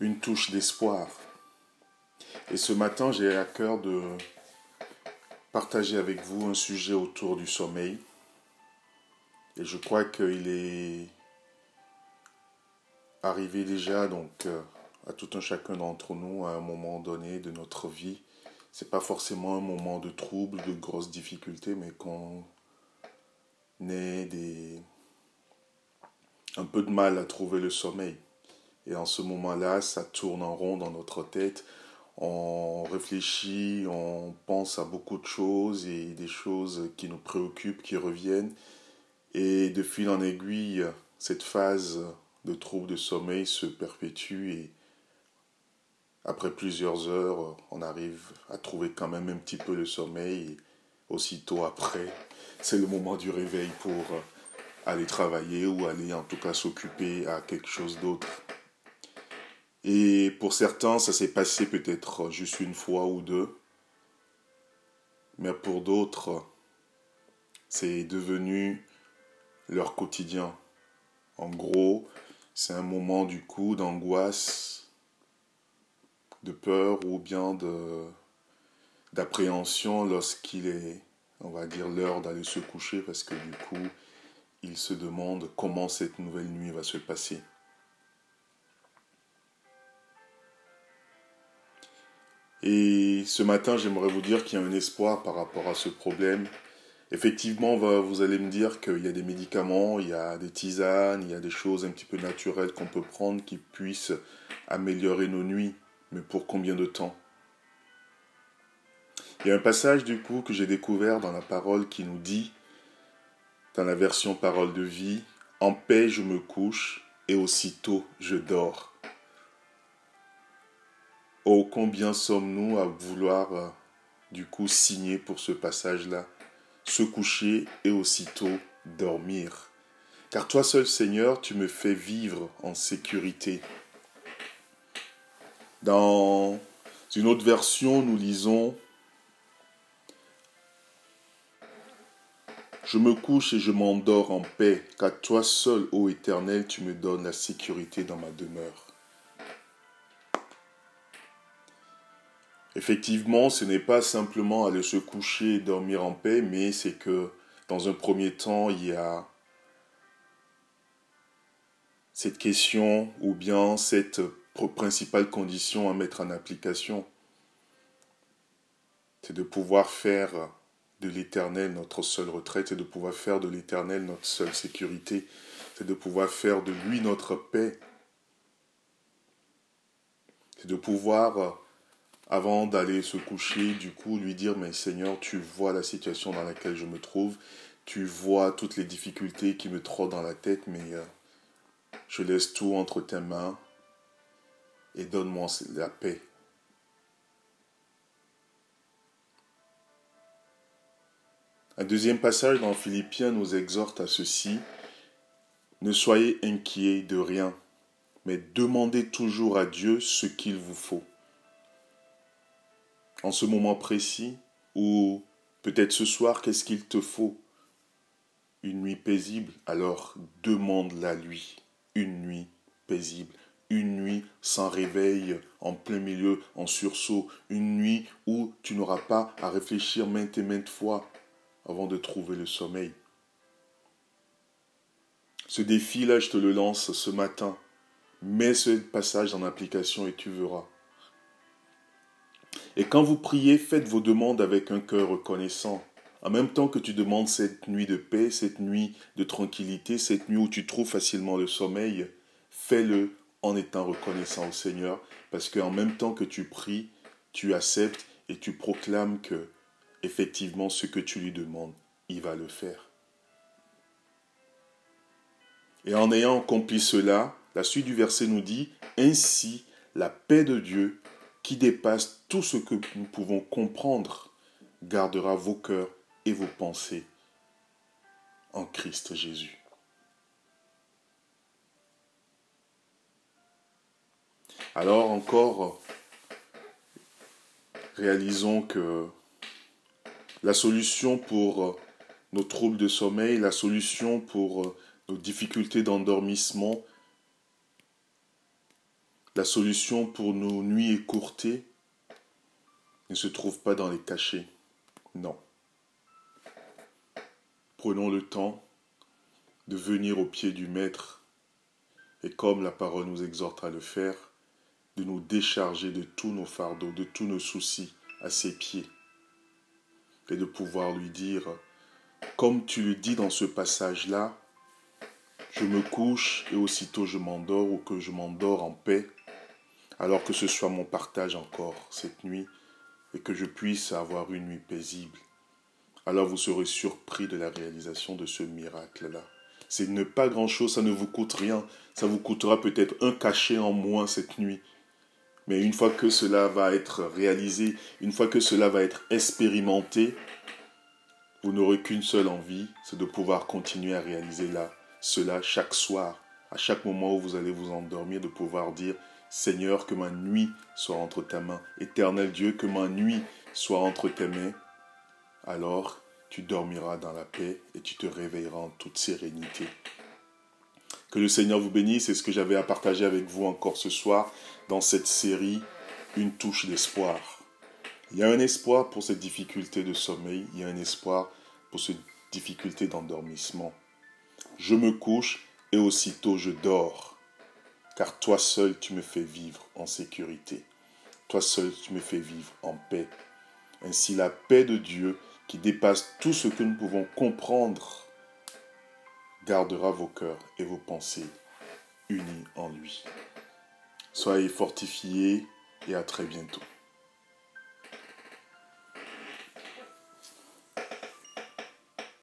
une touche d'espoir. Et ce matin, j'ai à cœur de partager avec vous un sujet autour du sommeil. Et je crois qu'il est arrivé déjà donc euh, à tout un chacun d'entre nous à un moment donné de notre vie. C'est pas forcément un moment de trouble, de grosses difficultés, mais qu'on ait des un peu de mal à trouver le sommeil. Et en ce moment-là, ça tourne en rond dans notre tête. On réfléchit, on pense à beaucoup de choses et des choses qui nous préoccupent, qui reviennent. Et de fil en aiguille, cette phase de trouble de sommeil se perpétue et après plusieurs heures, on arrive à trouver quand même un petit peu de sommeil. Et aussitôt après, c'est le moment du réveil pour aller travailler ou aller en tout cas s'occuper à quelque chose d'autre. Et pour certains, ça s'est passé peut-être juste une fois ou deux. Mais pour d'autres, c'est devenu leur quotidien. En gros, c'est un moment du coup d'angoisse, de peur ou bien d'appréhension lorsqu'il est, on va dire, l'heure d'aller se coucher parce que du coup, il se demande comment cette nouvelle nuit va se passer. Et ce matin, j'aimerais vous dire qu'il y a un espoir par rapport à ce problème. Effectivement, vous allez me dire qu'il y a des médicaments, il y a des tisanes, il y a des choses un petit peu naturelles qu'on peut prendre qui puissent améliorer nos nuits. Mais pour combien de temps? Il y a un passage du coup que j'ai découvert dans la parole qui nous dit, dans la version parole de vie, En paix je me couche et aussitôt je dors. Oh, combien sommes-nous à vouloir euh, du coup signer pour ce passage-là Se coucher et aussitôt dormir? Car toi seul Seigneur, tu me fais vivre en sécurité. Dans une autre version, nous lisons Je me couche et je m'endors en paix, car toi seul, ô Éternel, tu me donnes la sécurité dans ma demeure. Effectivement, ce n'est pas simplement aller se coucher et dormir en paix, mais c'est que dans un premier temps, il y a cette question ou bien cette principale condition à mettre en application. C'est de pouvoir faire de l'éternel notre seule retraite, c'est de pouvoir faire de l'éternel notre seule sécurité, c'est de pouvoir faire de lui notre paix. C'est de pouvoir avant d'aller se coucher, du coup, lui dire, mais Seigneur, tu vois la situation dans laquelle je me trouve, tu vois toutes les difficultés qui me trottent dans la tête, mais euh, je laisse tout entre tes mains et donne-moi la paix. Un deuxième passage dans Philippiens nous exhorte à ceci. Ne soyez inquiets de rien, mais demandez toujours à Dieu ce qu'il vous faut en ce moment précis ou peut-être ce soir, qu'est-ce qu'il te faut? Une nuit paisible Alors demande-la lui. Une nuit paisible. Une nuit sans réveil, en plein milieu, en sursaut. Une nuit où tu n'auras pas à réfléchir maintes et maintes fois avant de trouver le sommeil. Ce défi-là, je te le lance ce matin. Mets ce passage en application et tu verras. Et quand vous priez, faites vos demandes avec un cœur reconnaissant. En même temps que tu demandes cette nuit de paix, cette nuit de tranquillité, cette nuit où tu trouves facilement le sommeil, fais-le en étant reconnaissant au Seigneur, parce qu'en même temps que tu pries, tu acceptes et tu proclames que, effectivement, ce que tu lui demandes, il va le faire. Et en ayant accompli cela, la suite du verset nous dit, Ainsi la paix de Dieu, qui dépasse tout ce que nous pouvons comprendre, gardera vos cœurs et vos pensées en Christ Jésus. Alors encore, réalisons que la solution pour nos troubles de sommeil, la solution pour nos difficultés d'endormissement, La solution pour nos nuits écourtées ne se trouve pas dans les cachets. Non. Prenons le temps de venir au pied du Maître et comme la parole nous exhorte à le faire, de nous décharger de tous nos fardeaux, de tous nos soucis à ses pieds et de pouvoir lui dire, comme tu le dis dans ce passage-là, je me couche et aussitôt je m'endors ou que je m'endors en paix, alors que ce soit mon partage encore cette nuit et que je puisse avoir une nuit paisible. Alors vous serez surpris de la réalisation de ce miracle-là. C'est ne pas grand-chose, ça ne vous coûte rien. Ça vous coûtera peut-être un cachet en moins cette nuit. Mais une fois que cela va être réalisé, une fois que cela va être expérimenté, vous n'aurez qu'une seule envie, c'est de pouvoir continuer à réaliser là, cela chaque soir, à chaque moment où vous allez vous endormir, de pouvoir dire Seigneur, que ma nuit soit entre ta main. Éternel Dieu, que ma nuit soit entre tes mains. Alors tu dormiras dans la paix et tu te réveilleras en toute sérénité. Que le Seigneur vous bénisse, c'est ce que j'avais à partager avec vous encore ce soir dans cette série, une touche d'espoir. Il y a un espoir pour cette difficulté de sommeil, il y a un espoir pour cette difficulté d'endormissement. Je me couche et aussitôt je dors, car toi seul tu me fais vivre en sécurité. Toi seul tu me fais vivre en paix. Ainsi la paix de Dieu qui dépasse tout ce que nous pouvons comprendre, gardera vos cœurs et vos pensées unis en lui. Soyez fortifiés et à très bientôt.